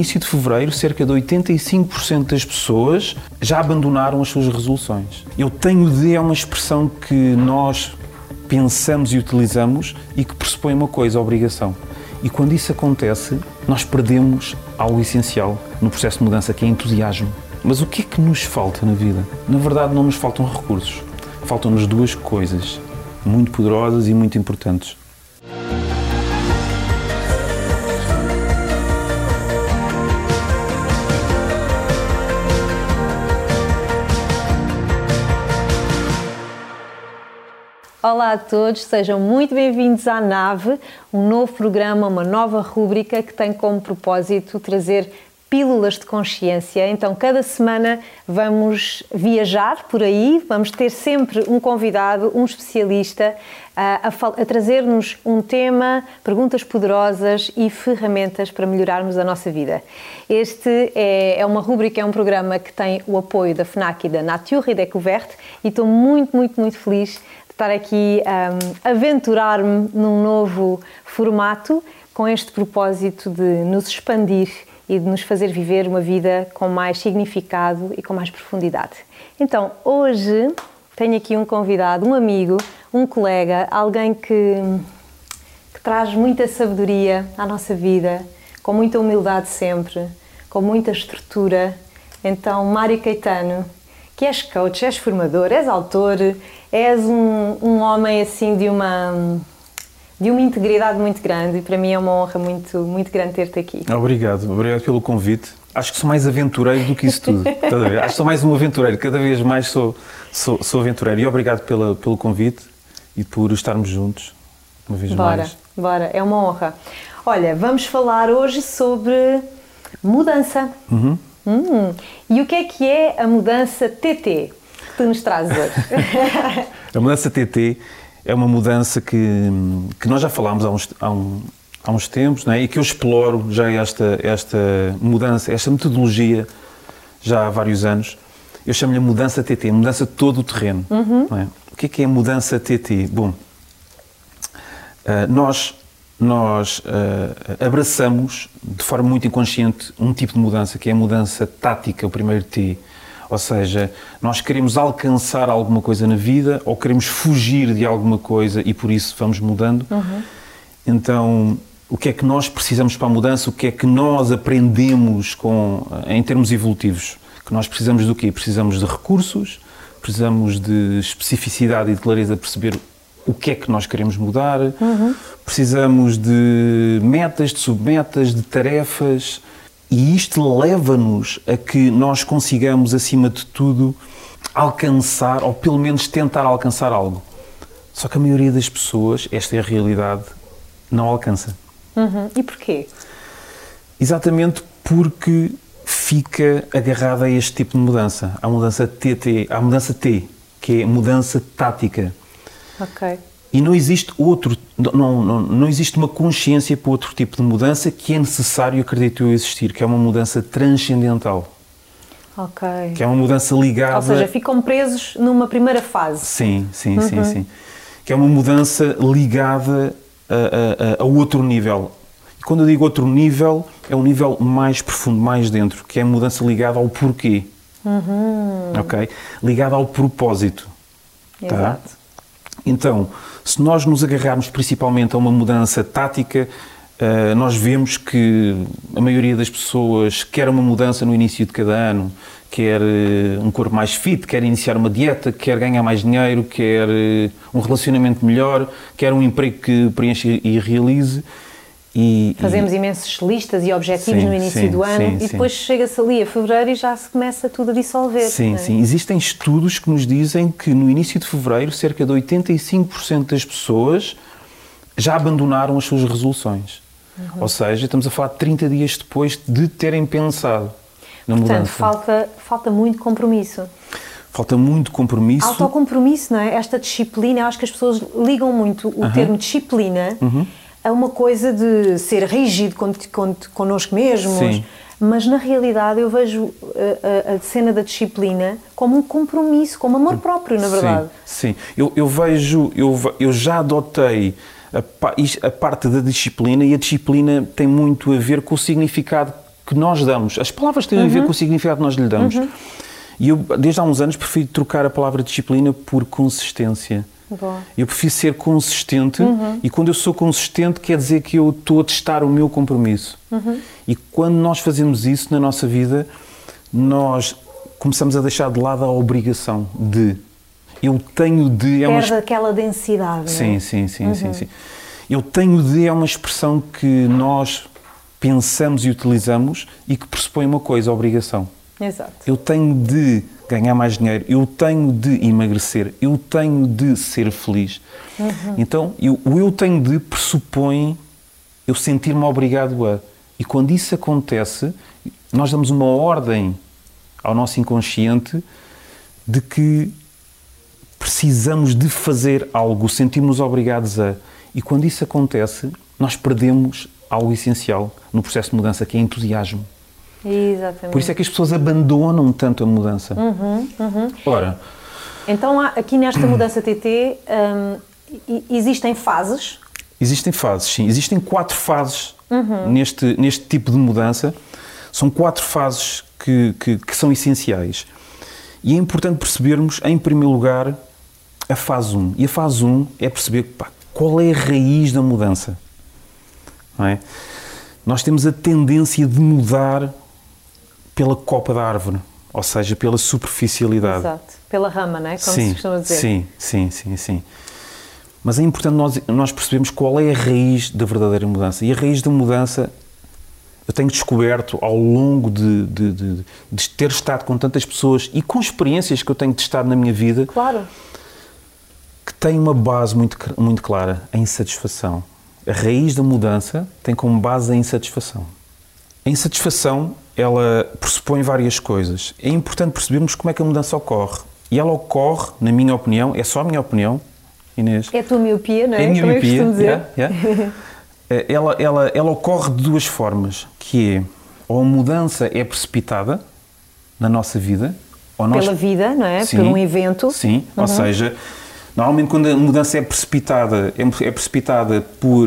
início de fevereiro, cerca de 85% das pessoas já abandonaram as suas resoluções. Eu tenho de é uma expressão que nós pensamos e utilizamos e que pressupõe uma coisa, obrigação. E quando isso acontece, nós perdemos algo essencial no processo de mudança, que é entusiasmo. Mas o que é que nos falta na vida? Na verdade, não nos faltam recursos. Faltam-nos duas coisas muito poderosas e muito importantes. Olá a todos, sejam muito bem-vindos à Nave, um novo programa, uma nova rúbrica que tem como propósito trazer pílulas de consciência. Então, cada semana vamos viajar por aí, vamos ter sempre um convidado, um especialista, a, a, a trazer-nos um tema, perguntas poderosas e ferramentas para melhorarmos a nossa vida. Este é, é uma rúbrica, é um programa que tem o apoio da FNAC e da Nature e Découverte e estou muito, muito, muito feliz estar aqui um, aventurar-me num novo formato com este propósito de nos expandir e de nos fazer viver uma vida com mais significado e com mais profundidade. Então, hoje tenho aqui um convidado, um amigo, um colega, alguém que, que traz muita sabedoria à nossa vida, com muita humildade sempre, com muita estrutura. Então, Mário Caetano, que és coach, és formador, és autor, és um, um homem assim de uma de uma integridade muito grande e para mim é uma honra muito muito grande ter-te aqui. Obrigado, obrigado pelo convite. Acho que sou mais aventureiro do que isso tudo. Acho que sou mais um aventureiro, cada vez mais sou, sou, sou aventureiro. E obrigado pela, pelo convite e por estarmos juntos uma vez bora, mais. Bora, é uma honra. Olha, vamos falar hoje sobre mudança. Uhum. Hum, e o que é que é a mudança TT que tu nos trazes hoje? a mudança TT é uma mudança que, que nós já falámos há uns, há, um, há uns tempos não é? e que eu exploro já esta, esta mudança, esta metodologia já há vários anos. Eu chamo-lhe mudança TT, mudança de todo o terreno. Uhum. É? O que é que é mudança TT? Bom, uh, nós nós uh, abraçamos de forma muito inconsciente um tipo de mudança, que é a mudança tática, o primeiro T. Ou seja, nós queremos alcançar alguma coisa na vida ou queremos fugir de alguma coisa e por isso vamos mudando. Uhum. Então, o que é que nós precisamos para a mudança? O que é que nós aprendemos com, em termos evolutivos? Que nós precisamos do quê? Precisamos de recursos, precisamos de especificidade e de clareza de perceber o que é que nós queremos mudar, uhum. precisamos de metas, de submetas, de tarefas e isto leva-nos a que nós consigamos, acima de tudo, alcançar ou pelo menos tentar alcançar algo. Só que a maioria das pessoas, esta é a realidade, não alcança. Uhum. E porquê? Exatamente porque fica agarrada a este tipo de mudança, à mudança TT, à mudança T, que é mudança tática. Ok. E não existe outro, não, não, não existe uma consciência para outro tipo de mudança que é necessário, acredito eu, existir, que é uma mudança transcendental. Ok. Que é uma mudança ligada. Ou seja, ficam presos numa primeira fase. Sim, sim, uhum. sim, sim. Que é uma mudança ligada a, a, a, outro nível. E quando eu digo outro nível, é um nível mais profundo, mais dentro, que é a mudança ligada ao porquê. Uhum. Ok? Ligada ao propósito. Tá? Exato. Tá? Então, se nós nos agarrarmos principalmente a uma mudança tática, eh, nós vemos que a maioria das pessoas quer uma mudança no início de cada ano, quer eh, um corpo mais fit, quer iniciar uma dieta, quer ganhar mais dinheiro, quer eh, um relacionamento melhor, quer um emprego que preencha e realize. E, Fazemos e... imensas listas e objetivos sim, no início sim, do ano sim, e depois chega-se ali a fevereiro e já se começa tudo a dissolver. Sim, é? sim. Existem estudos que nos dizem que no início de fevereiro cerca de 85% das pessoas já abandonaram as suas resoluções. Uhum. Ou seja, estamos a falar de 30 dias depois de terem pensado na Portanto, mudança. falta, falta muito compromisso. Falta muito compromisso. Autocompromisso, não é? Esta disciplina, acho que as pessoas ligam muito o Uhum. termo disciplina Uhum. A uma coisa de ser rígido con, con, connosco mesmos. Sim. Mas na realidade eu vejo a, a- a cena da disciplina como um compromisso, como amor próprio, na verdade. Sim, sim. Eu, eu vejo, eu, eu já adotei a, a parte da disciplina e a disciplina tem muito a ver com o significado que nós damos. As palavras têm a ver com o significado que nós lhe damos. E eu, desde há uns anos, prefiro trocar a palavra disciplina por consistência. Boa. Eu prefiro ser consistente e quando eu sou consistente quer dizer que eu estou a testar o meu compromisso. E quando nós fazemos isso na nossa vida, nós começamos a deixar de lado a obrigação de. Eu tenho de. É uma Perde aquela densidade. é? Sim, sim, sim, sim, sim. Eu tenho de é uma expressão que nós pensamos e utilizamos e que pressupõe uma coisa, obrigação. Exato. Eu tenho de ganhar mais dinheiro, eu tenho de emagrecer, eu tenho de ser feliz. Então, eu- o eu tenho de pressupõe eu sentir-me obrigado a. E quando isso acontece, nós damos uma ordem ao nosso inconsciente de que precisamos de fazer algo, sentimos obrigados a. E quando isso acontece, nós perdemos algo essencial no processo de mudança, que é entusiasmo. Exatamente. Por isso é que as pessoas abandonam tanto a mudança. Uhum, Ora, Então, aqui nesta mudança TT, e- existem fases. existem fases, sim. Existem quatro fases Uhum. neste, neste tipo de mudança. São quatro fases que, que, que são essenciais. E é importante percebermos, em primeiro lugar, a fase 1. E a fase 1 é perceber pá, qual é a raiz da mudança. Não é? Nós temos a tendência de mudar pela copa da árvore, ou seja, pela superficialidade. Exato. Pela rama, não é? Como sim, se costuma dizer. Sim, sim, sim, sim. Mas é importante nós, nós percebermos qual é a raiz da verdadeira mudança. E a raiz da mudança eu tenho descoberto ao longo de, de, de- de ter estado com tantas pessoas e com experiências que eu tenho testado na minha vida Claro. que tem uma base muito, muito clara, a insatisfação. A raiz da mudança tem como base a insatisfação. A insatisfação, ela pressupõe várias coisas. É importante percebermos como é que a mudança ocorre. E ela ocorre, na minha opinião, é só a minha opinião, Inês. É a tua miopia, não é? É a minha Como miopia. dizer. yeah, yeah. Eh, ela, ela, ela ocorre de duas formas, que é ou a mudança é precipitada na nossa vida, ou nós Pela vida, não é? Sim, Por um evento. Uhum. Sim, ou seja, normalmente quando a mudança é precipitada, é é precipitada por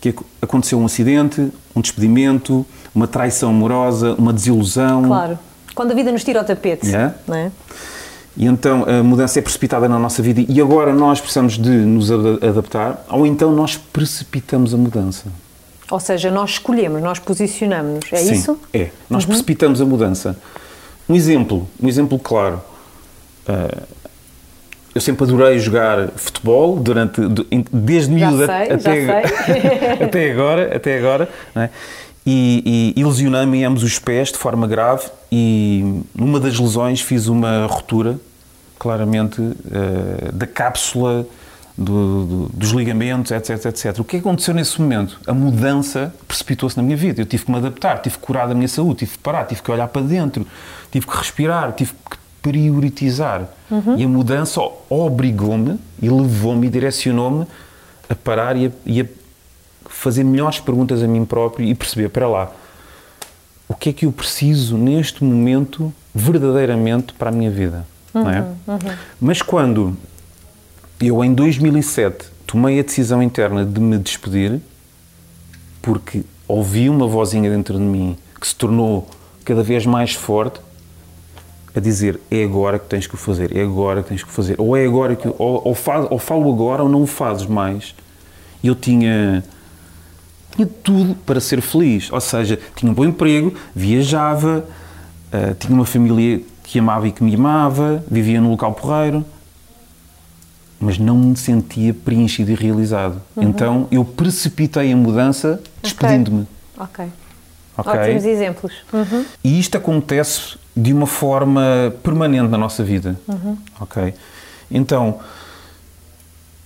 que ac- aconteceu um acidente, um despedimento, uma traição amorosa, uma desilusão. Claro. Quando a vida nos tira o tapete. Yeah. Não é? E então a mudança é precipitada na nossa vida e agora nós precisamos de nos ad- adaptar, ou então nós precipitamos a mudança. Ou seja, nós escolhemos, nós posicionamos-nos. É Sim, isso? Uhum. É. Nós precipitamos a mudança. Um exemplo, um exemplo claro. Ah, eu sempre adorei jogar futebol durante desde miúdo até, até agora, até agora, é? E, e, e lesionei-me em ambos os pés de forma grave e numa das lesões fiz uma ruptura, claramente, eh, da cápsula do- do- dos ligamentos, etc, etc. O que aconteceu nesse momento? A mudança precipitou-se na minha vida. Eu tive que me adaptar, tive que curar da minha saúde, tive que parar, tive que olhar para dentro, tive que respirar, tive que prioritizar. E a mudança obrigou-me e levou-me e direcionou-me a parar e a, e a fazer melhores perguntas a mim próprio e perceber, para lá, o que é que eu preciso neste momento verdadeiramente para a minha vida, não é? Mas quando eu em 2007 tomei a decisão interna de me despedir, porque ouvi uma vozinha dentro de mim que se tornou cada vez mais forte a dizer é agora que tens que o fazer, é agora que tens que o fazer, ou é agora que ou, ou, faz, ou falo agora ou não o fazes mais. E eu tinha tinha tudo para ser feliz, ou seja, tinha um bom emprego, viajava, eh, tinha uma família que amava e que me amava, vivia num local porreiro, mas não me sentia preenchido e realizado. Então eu precipitei a mudança despedindo-me. Ok. Ok? Ótimos exemplos. Uhum. E isto acontece de uma forma permanente na nossa vida. Ok? Então,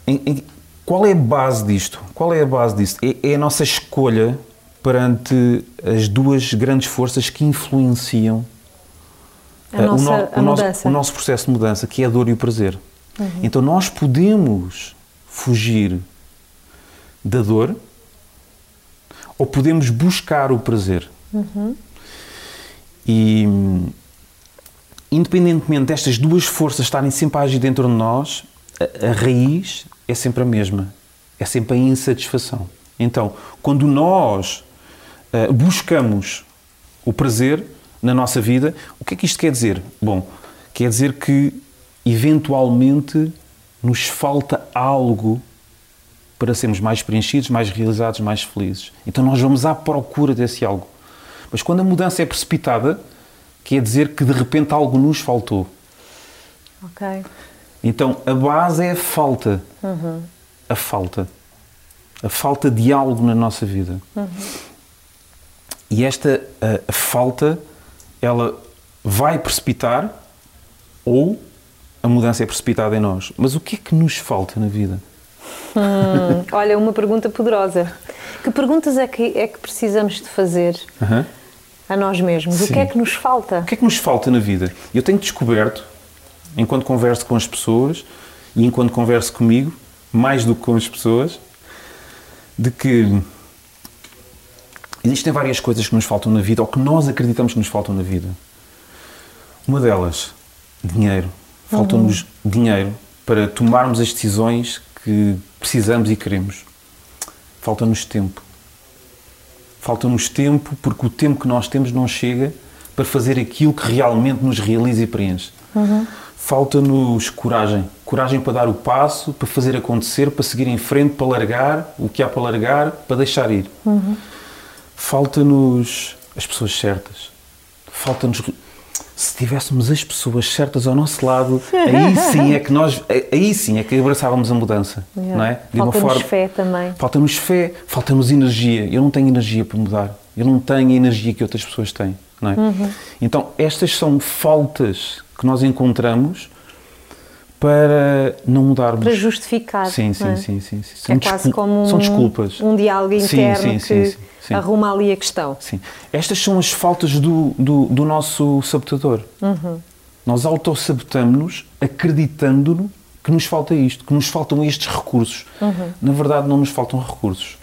em- em- qual é a base disto? Qual é a base disto? É, é a nossa escolha perante as duas grandes forças que influenciam A eh, nossa- o, no- a o nosso, o nosso processo de mudança, que é a dor e o prazer. Então nós podemos fugir da dor ou podemos buscar o prazer. E hum, independentemente destas duas forças estarem sempre a agir dentro de nós, a, a raiz é sempre a mesma. É sempre a insatisfação. Então, quando nós ah, buscamos o prazer na nossa vida. O que é que isto quer dizer? Bom, quer dizer que eventualmente nos falta algo para sermos mais preenchidos, mais realizados, mais felizes. Então nós vamos à procura desse algo. Mas quando a mudança é precipitada, quer dizer que de repente algo nos faltou. Ok. Então a base é a falta. Uhum. A falta. A falta de algo na nossa vida. Uhum. E esta a, a falta, ela vai precipitar ou a mudança é precipitada em nós. Mas o que é que nos falta na vida? Hum, olha, uma pergunta poderosa. Que perguntas é que, é que precisamos de fazer Aham. a nós mesmos? O Sim. que é que nos falta? O que é que nos falta na vida? Eu tenho descoberto, enquanto converso com as pessoas e enquanto converso comigo, mais do que com as pessoas, de que existem várias coisas que nos faltam na vida ou que nós acreditamos que nos faltam na vida. Uma delas, dinheiro. Falta-nos dinheiro para tomarmos as decisões que precisamos e queremos. Falta-nos tempo. Falta-nos tempo porque o tempo que nós temos não chega para fazer aquilo que realmente nos realiza e preenche. Falta-nos coragem. Coragem para dar o passo, para fazer acontecer, para seguir em frente, para largar o que há para largar, para deixar ir. Falta-nos as pessoas certas. Falta-nos. Se tivéssemos as pessoas certas ao nosso lado, aí sim é que nós. Aí sim é que abraçávamos a mudança. Yeah. Não é? Falta-nos fé também. Falta-nos fé, falta-nos energia. Eu não tenho energia para mudar. Eu não tenho a energia que outras pessoas têm. Não é? Uhum. Então, estas são faltas que nós encontramos para não mudarmos. Para justificar. Sim, sim, é? sim, sim, sim. É São quase descul- como um, São desculpas. um diálogo interno sim, que sim, sim, sim. arruma ali a questão. Sim. Estas são as faltas do, do, do nosso sabotador. Uhum. Nós autossabotamos-nos acreditando que nos falta isto, que nos faltam estes recursos. Uhum. Na verdade, não nos faltam recursos.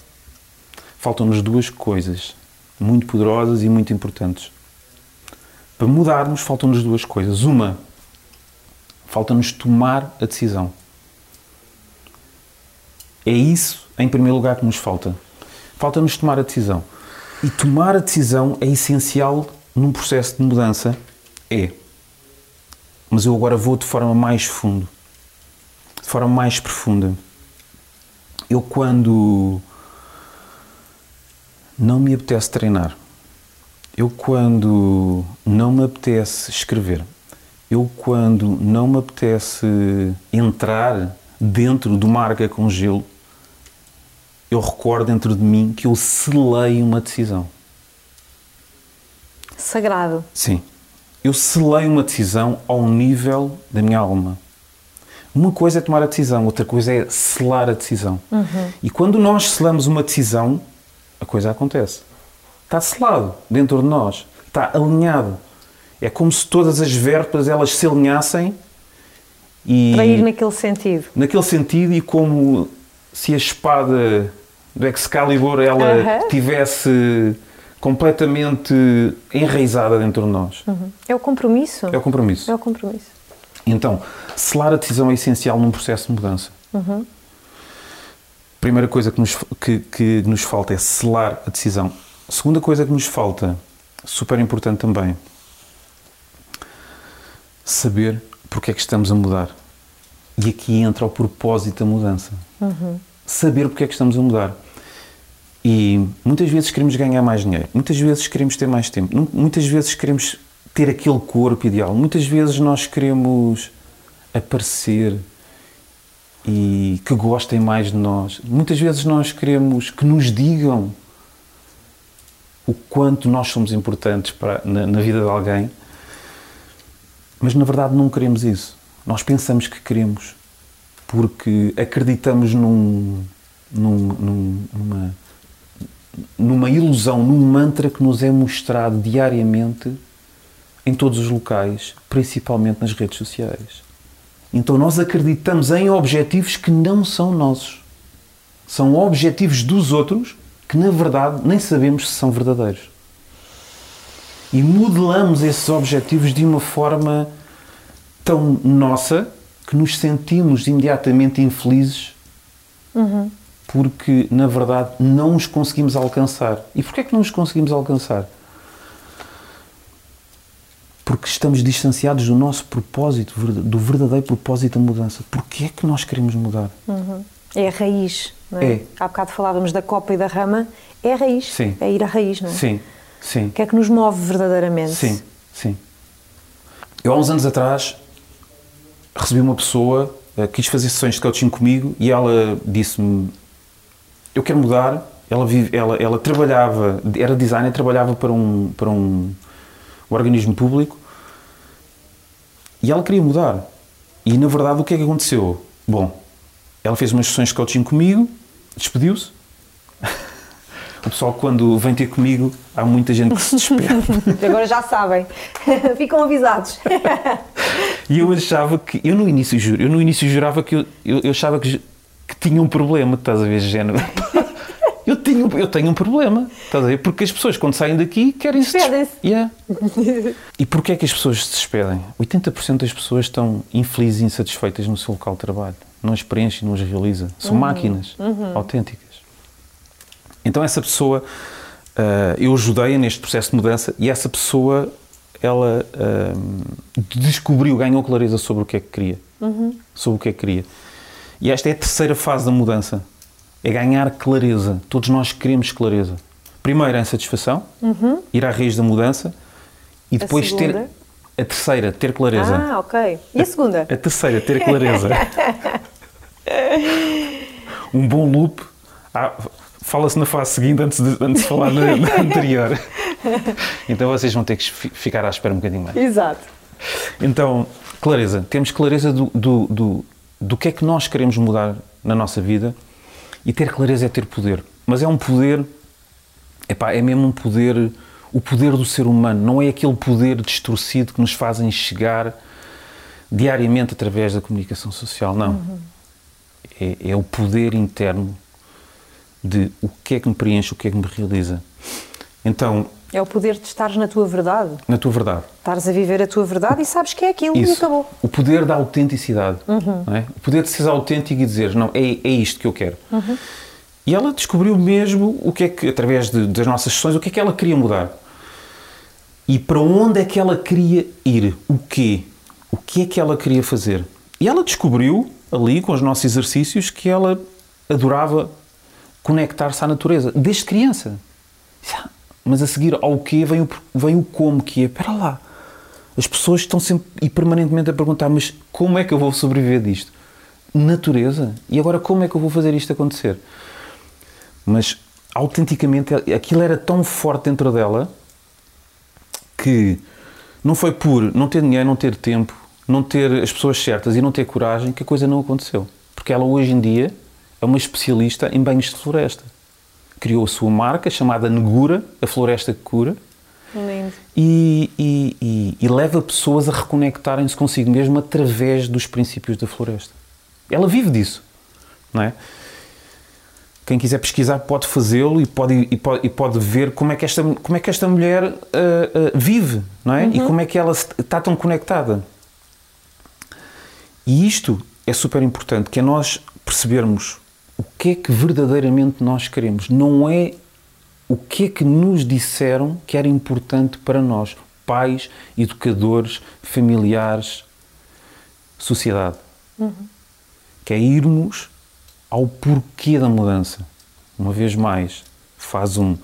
Faltam-nos duas coisas muito poderosas e muito importantes. Para mudarmos, faltam-nos duas coisas. Uma, falta-nos tomar a decisão. É isso, em primeiro lugar, que nos falta. Falta-nos tomar a decisão. E tomar a decisão é essencial num processo de mudança. É. Mas eu agora vou de forma mais fundo, de forma mais profunda. Eu, quando não me apetece treinar, eu, quando não me apetece escrever, eu, quando não me apetece entrar dentro do marca com gelo, eu recordo dentro de mim que eu selei uma decisão. Sagrado. Sim. Eu selei uma decisão ao nível da minha alma. Uma coisa é tomar a decisão, outra coisa é selar a decisão. E quando nós selamos uma decisão, a coisa acontece. Está selado dentro de nós, está alinhado. É como se todas as vértebras elas se alinhassem e Para ir naquele sentido. naquele sentido e como se a espada do Excalibur ela Aham. tivesse completamente enraizada dentro de nós. É o compromisso. É o compromisso. É o compromisso. Então, selar a decisão é essencial num processo de mudança. Primeira coisa que nos, que, que nos falta é selar a decisão. Segunda coisa que nos falta, super importante também, saber porque é que estamos a mudar. E aqui entra o propósito da mudança. Saber porque é que estamos a mudar. E muitas vezes queremos ganhar mais dinheiro, muitas vezes queremos ter mais tempo, muitas vezes queremos ter aquele corpo ideal, muitas vezes nós queremos aparecer e que gostem mais de nós. Muitas vezes nós queremos que nos digam o quanto nós somos importantes para, na, na vida de alguém, mas na verdade não queremos isso. Nós pensamos que queremos porque acreditamos num, num, num- numa, numa ilusão, num mantra que nos é mostrado diariamente em todos os locais, principalmente nas redes sociais. Então nós acreditamos em objetivos que não são nossos. São objetivos dos outros que, na verdade, nem sabemos se são verdadeiros. E modelamos esses objetivos de uma forma tão nossa que nos sentimos imediatamente infelizes porque, na verdade, não os conseguimos alcançar. E porquê é que não os conseguimos alcançar? Porque estamos distanciados do nosso propósito, do verdadeiro propósito da mudança. Porquê é que nós queremos mudar? Uhum. É a raiz, não é? É. Há bocado falávamos da copa e da rama, é a raiz. Sim. É ir à raiz, não é? Sim, sim. O que é que nos move verdadeiramente? Sim, sim. Eu há uns anos atrás recebi uma pessoa, uh, quis fazer sessões de coaching comigo e ela disse-me: Eu quero mudar. Ela, vive, ela, ela trabalhava, era designer, trabalhava para um, para um, um organismo público e ela queria mudar. E na verdade, o que é que aconteceu? Bom, ela fez umas sessões de coaching comigo, despediu-se. O pessoal, quando vem ter comigo, há muita gente que se despede. Agora já sabem. Ficam avisados. E eu achava que. Eu no início juro, eu no início jurava que eu, eu, eu achava que, que tinha um problema, estás a ver, género. Eu tenho, eu tenho um problema, estás a ver? Porque as pessoas, quando saem daqui, querem se Despedem-se. Yeah. E porquê é que as pessoas se despedem? 80% das pessoas estão infelizes e insatisfeitas no seu local de trabalho. Não as preenche, não as realiza. São máquinas autênticas. Então essa pessoa, ah, eu ajudei-a neste processo de mudança e essa pessoa, ela ah, descobriu, ganhou clareza sobre o que é que queria. Sobre o que é que queria. E esta é a terceira fase da mudança. É ganhar clareza. Todos nós queremos clareza. Primeiro a insatisfação, ir à raiz da mudança e depois ter segunda? a terceira, ter clareza. Ah, ok. E a segunda? A terceira, ter clareza. um bom loop. Ah, Fala-se na fase seguinte antes de, antes de falar na, na anterior. Então vocês vão ter que fi- ficar à espera um bocadinho mais. Exato. Então, clareza. Temos clareza do, do, do, do que é que nós queremos mudar na nossa vida e ter clareza é ter poder. Mas é um poder, epá, é mesmo um poder, o poder do ser humano, não é aquele poder distorcido que nos fazem chegar diariamente através da comunicação social, não. É, é o poder interno de o que é que me preenche, o que é que me realiza. Então, É o poder de estares na tua verdade. na tua verdade, Estares a viver a tua verdade e sabes que é aquilo e Isso. acabou. O poder da autenticidade. não é? O poder de seres autêntico e dizer, não, é, é isto que eu quero. E ela descobriu mesmo o que é que, através de- das nossas sessões, o que é que ela queria mudar. E para onde é que ela queria ir? O quê? O que é que ela queria fazer? E ela descobriu, ali, com os nossos exercícios, que ela adorava conectar-se à natureza, desde criança. "Ah, Mas a seguir ao quê vem o, vem o como, que é, espera lá, as pessoas estão sempre e permanentemente a perguntar, mas como é que eu vou sobreviver disto? Natureza? E agora como é que eu vou fazer isto acontecer? Mas, autenticamente, aquilo era tão forte dentro dela que não foi por não ter dinheiro, não ter tempo, não ter as pessoas certas e não ter coragem que a coisa não aconteceu. Porque ela hoje em dia é uma especialista em banhos de floresta. Criou a sua marca chamada Negura, a floresta que cura, Lindo. e, e- e- e leva pessoas a reconectarem-se consigo mesmo através dos princípios da floresta. Ela vive disso, não é? Quem quiser pesquisar pode fazê-lo e pode, e, pode, e pode ver como é que esta, como é que esta mulher ah, ah, vive, não é? E como é que ela está tão conectada. E isto é super importante, que é nós percebermos o que é que verdadeiramente nós queremos. Não é o que é que nos disseram que era importante para nós, pais, educadores, familiares, sociedade. Que é irmos ao porquê da mudança. Uma vez mais, faz um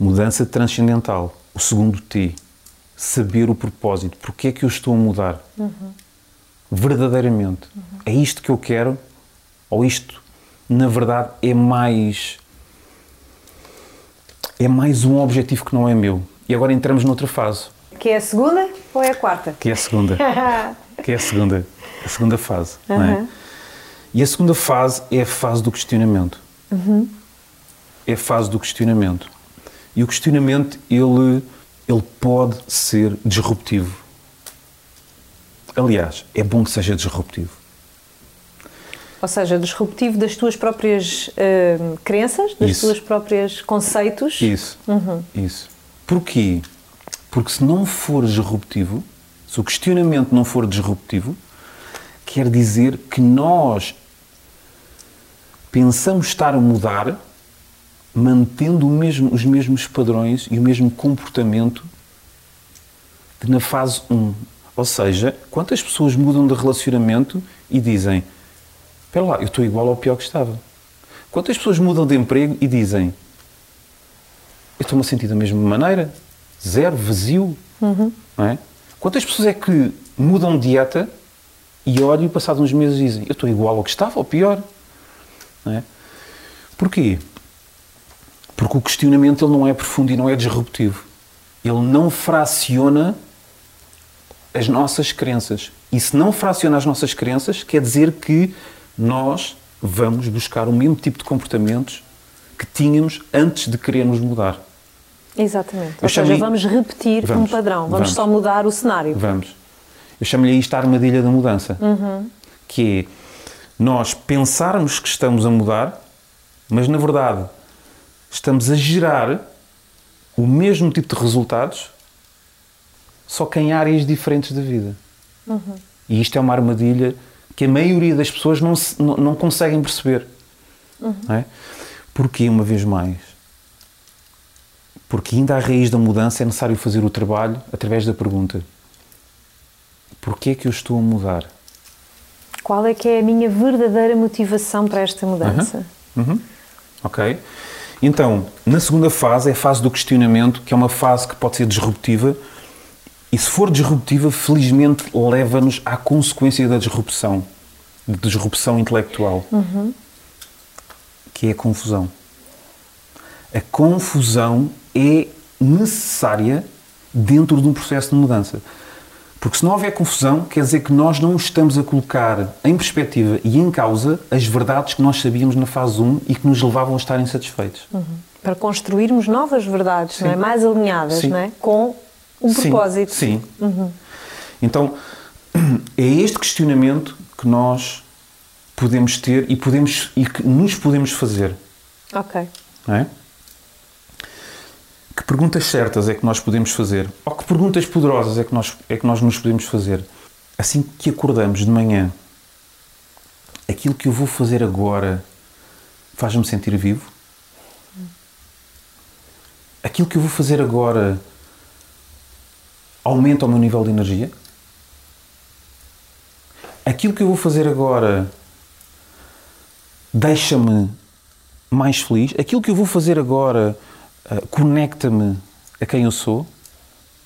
mudança transcendental. O segundo T, saber o propósito. Porquê é que eu estou a mudar? Verdadeiramente. É isto que eu quero? Ou isto, na verdade, é mais é mais um objetivo que não é meu. E agora entramos noutra fase, Que é a segunda ou é a quarta? que é a segunda. que é a segunda, a segunda fase. não é? E a segunda fase é a fase do questionamento. É a fase do questionamento. E o questionamento, ele, ele pode ser disruptivo. Aliás, é bom que seja disruptivo. Ou seja, disruptivo das tuas próprias hum, crenças, das Isso. tuas próprios conceitos. Isso. Isso. Porquê? Porque se não for disruptivo, se o questionamento não for disruptivo, quer dizer que nós pensamos estar a mudar mantendo o mesmo- os mesmos padrões e o mesmo comportamento de na fase 1. Ou seja, quantas pessoas mudam de relacionamento e dizem: Espera lá, eu estou igual ao pior que estava. Quantas pessoas mudam de emprego e dizem: Eu estou-me a sentir da mesma maneira? Zero, vazio. Uhum. Não é? Quantas pessoas é que mudam de dieta e olham e passados uns meses dizem: Eu estou igual ao que estava ou pior? Não é? Porquê? Porque o questionamento ele não é profundo e não é disruptivo. Ele não fraciona as nossas crenças. E se não fraciona as nossas crenças, quer dizer que nós vamos buscar o mesmo tipo de comportamentos que tínhamos antes de querermos mudar. Exatamente. Eu Ou seja, vamos repetir vamos, um padrão, vamos, vamos, só mudar o cenário. Vamos. Eu chamo-lhe isto a armadilha da mudança. Uhum. Que é nós pensarmos que estamos a mudar, mas na verdade estamos a gerar o mesmo tipo de resultados, só que em áreas diferentes da vida. Uhum. E isto é uma armadilha que a maioria das pessoas não, se, não, não, conseguem perceber. Uhum. Não é? Porquê, uma vez mais? Porque ainda à raiz da mudança é necessário fazer o trabalho através da pergunta: Porquê é que eu estou a mudar? Qual é que é a minha verdadeira motivação para esta mudança? Uhum. Uhum. Ok. Então, na segunda fase é a fase do questionamento, que é uma fase que pode ser disruptiva, e se for disruptiva, felizmente leva-nos à consequência da disrupção, de disrupção intelectual, uhum. que é a confusão. A confusão é necessária dentro de um processo de mudança. Porque se não houver confusão, quer dizer que nós não estamos a colocar em perspectiva e em causa as verdades que nós sabíamos na fase 1 e que nos levavam a estar insatisfeitos. Uhum. Para construirmos novas verdades, é? mais alinhadas é? com um propósito. Sim. Uhum. Então, é este questionamento que nós podemos ter e, podemos, e que nos podemos fazer. Ok. É? Que perguntas certas é que nós podemos fazer? Ou que perguntas poderosas é que nós, é que nós nos podemos fazer? Assim que acordamos de manhã, aquilo que eu vou fazer agora faz-me sentir vivo? Aquilo que eu vou fazer agora aumenta o meu nível de energia? Aquilo que eu vou fazer agora deixa-me mais feliz? Aquilo que eu vou fazer agora uh, conecta-me a quem eu sou?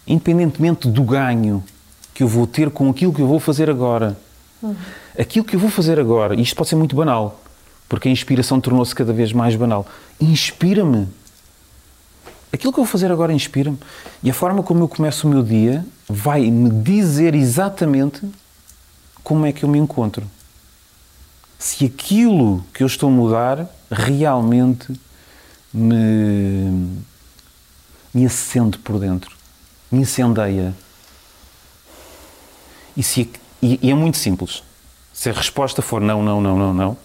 Independentemente do ganho que eu vou ter com aquilo que eu vou fazer agora. Uhum. Aquilo que eu vou fazer agora, isto pode ser muito banal, porque a inspiração tornou-se cada vez mais banal. Inspira-me aquilo que eu vou fazer agora inspira-me. E a forma como eu começo o meu dia vai me dizer exatamente como é que eu me encontro. Se aquilo que eu estou a mudar realmente me, me acende por dentro, me incendeia. E, se, e, e é muito simples. Se a resposta for não, não, não, não, não,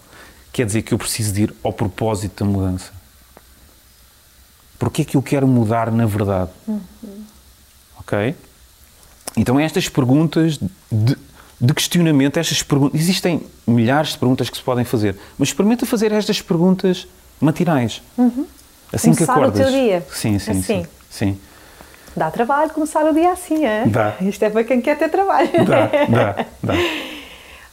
quer dizer que eu preciso de ir ao propósito da mudança. Porquê é que eu quero mudar na verdade? Uhum. Ok? Então estas perguntas de, de, questionamento, estas perguntas, existem milhares de perguntas que se podem fazer, mas experimenta fazer estas perguntas matinais. Uhum. Assim começar que acordas. o teu dia. Sim, sim, assim. sim, sim. Dá trabalho começar o dia assim, é? Dá. Isto é para quem quer ter trabalho. Dá, dá, dá.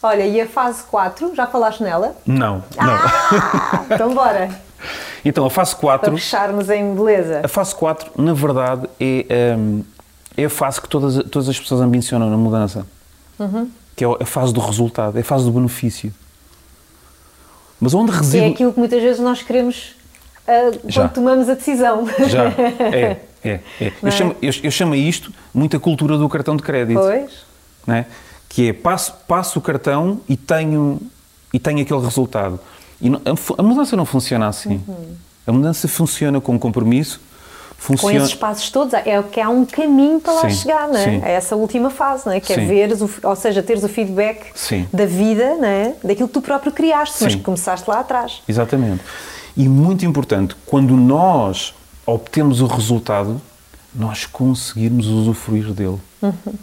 Olha, e a fase 4, já falaste nela? Não, não. Ah, então bora. Então, a fase 4. Para fecharmos em beleza. A fase 4, na verdade, é, um, é a fase que todas, todas as pessoas ambicionam na mudança. Uhum. Que é a fase do resultado, é a fase do benefício. Mas onde reside. É aquilo que muitas vezes nós queremos uh, quando Já. tomamos a decisão. Já, é. É, é. Eu, é? chamo, eu, eu chamo isto muita cultura do cartão de crédito. Pois. Não é? Que é passo, passo o cartão e tenho, e tenho aquele resultado. E a, mudança não funciona assim. Uhum. A mudança funciona com compromisso. Funciona... Com esses passos todos, é que há um caminho para lá sim, chegar, não é? Sim. É essa última fase, não é? Que é sim. é veres, o, ou seja, teres o feedback da vida, não é? Daquilo que tu próprio criaste, mas que começaste lá atrás. Exatamente. E muito importante, quando nós obtemos o resultado, nós conseguirmos usufruir dele. Uhum.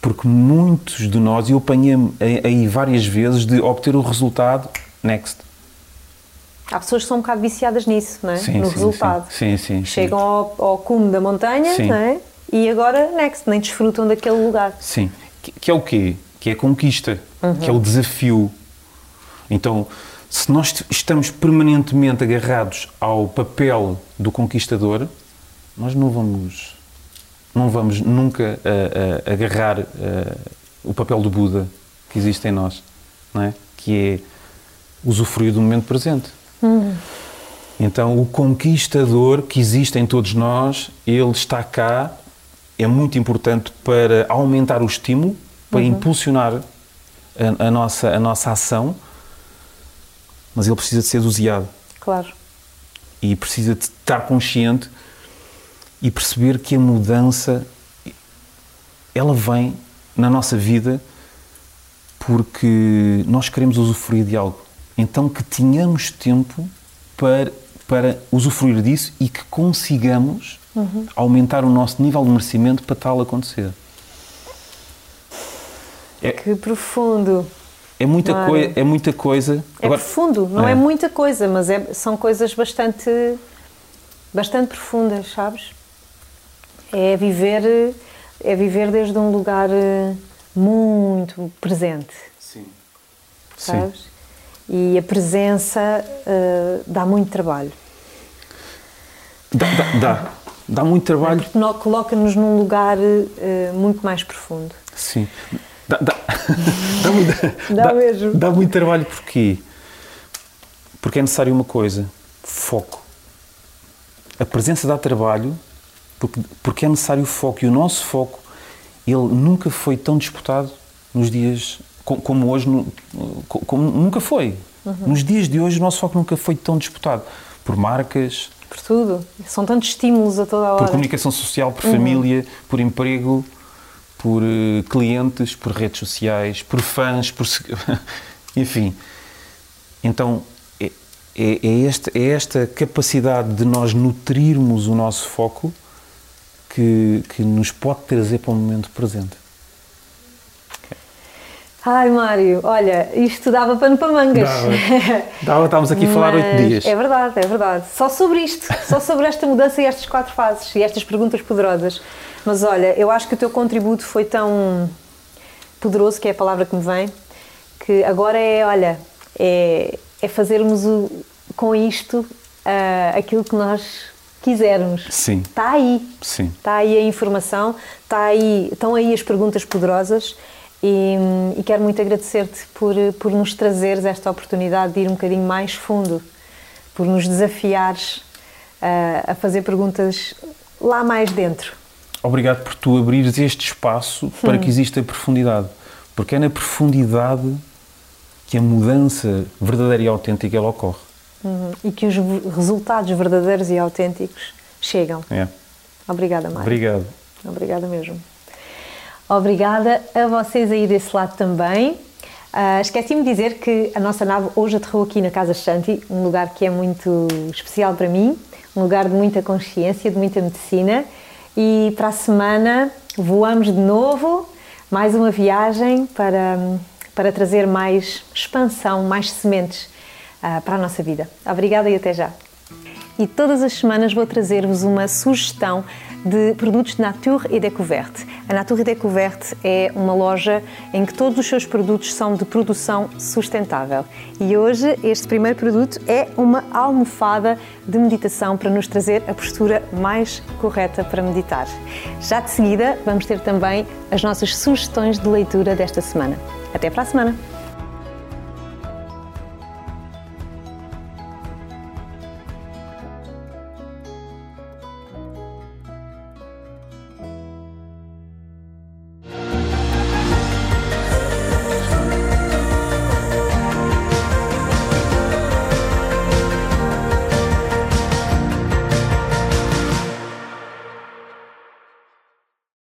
Porque muitos de nós, e eu apanhei aí várias vezes, de obter o resultado next. Há pessoas que são um bocado viciadas nisso, não é? Sim, no sim, resultado. Sim, sim. Chegam ao, ao, cume da montanha, não é? e agora next, nem desfrutam daquele lugar. Sim. Que, que é o quê? Que é a conquista, uhum. que é o desafio. Então, se nós estamos permanentemente agarrados ao papel do conquistador, nós não vamos, não vamos nunca uh, uh, agarrar uh, o papel do Buda que existe em nós, não é? que é usufruir do momento presente. Uhum. Então, o conquistador que existe em todos nós, ele está cá, é muito importante para aumentar o estímulo, para uhum. impulsionar a, a, nossa, a nossa ação, mas ele precisa de ser doseado. Claro. E precisa de estar consciente e perceber que a mudança ela vem na nossa vida porque nós queremos usufruir de algo. Então que tenhamos tempo para, para usufruir disso e que consigamos uhum. aumentar o nosso nível de merecimento para tal acontecer. É, que profundo. É muita, coi é muita coisa. É Agora, profundo, não é. é muita coisa, mas é, são coisas bastante, bastante profundas, sabes? É viver, é viver desde um lugar eh, muito presente. Sim. Sabes? Sim. E a presença uh, dá muito trabalho. Dá, dá, dá, dá muito trabalho. Coloca-nos num lugar uh, muito mais profundo. Sim. Dá, dá, dá, dá, mesmo. Dá muito trabalho porquê? Porque é necessário uma coisa: foco. A presença dá trabalho porque, porque é necessário foco. E o nosso foco, ele nunca foi tão disputado nos dias como hoje, como nunca foi. Uhum. Nos dias de hoje, o nosso foco nunca foi tão disputado por marcas. Por tudo. São tantos estímulos a toda a hora. Por comunicação social, por uhum. família, por emprego, por uh, clientes, por redes sociais, por fãs, por. Enfim. Então, é, é, é, esta, é esta capacidade de nós nutrirmos o nosso foco que, que nos pode trazer para o momento presente. Ai, Mário, olha, isto dava pano para mangas. Dava, dava estávamos aqui a falar oito dias. É verdade, é verdade. Só sobre isto, só sobre esta mudança e estas quatro fases e estas perguntas poderosas. Mas olha, eu acho que o teu contributo foi tão poderoso, que é a palavra que me vem, que agora é, olha, é, é fazermos o, com isto uh, aquilo que nós quisermos. Sim. Está aí. Sim. Está aí a informação, está aí, estão aí as perguntas poderosas e, e quero muito agradecer-te por, por nos trazeres esta oportunidade de ir um bocadinho mais fundo, por nos desafiares a, a fazer perguntas lá mais dentro. Obrigado por tu abrires este espaço para hum. que exista profundidade, porque é na profundidade que a mudança verdadeira e autêntica ela ocorre. Uhum. E que os resultados verdadeiros e autênticos chegam. É. Obrigada, Mário. Obrigado. Obrigada mesmo. Obrigada a vocês aí desse lado também. Uh, Esqueci-me de dizer que a nossa nave hoje aterrou aqui na Casa Shanti, um lugar que é muito especial para mim, um lugar de muita consciência, de muita medicina. E para a semana voamos de novo, mais uma viagem para, para trazer mais expansão, mais sementes uh, para a nossa vida. Obrigada e até já. E todas as semanas vou trazer-vos uma sugestão de produtos de Nature et Découverte. A Nature et Découverte é uma loja em que todos os seus produtos são de produção sustentável. E hoje este primeiro produto é uma almofada de meditação para nos trazer a postura mais correta para meditar. Já de seguida vamos ter também as nossas sugestões de leitura desta semana. Até para a semana!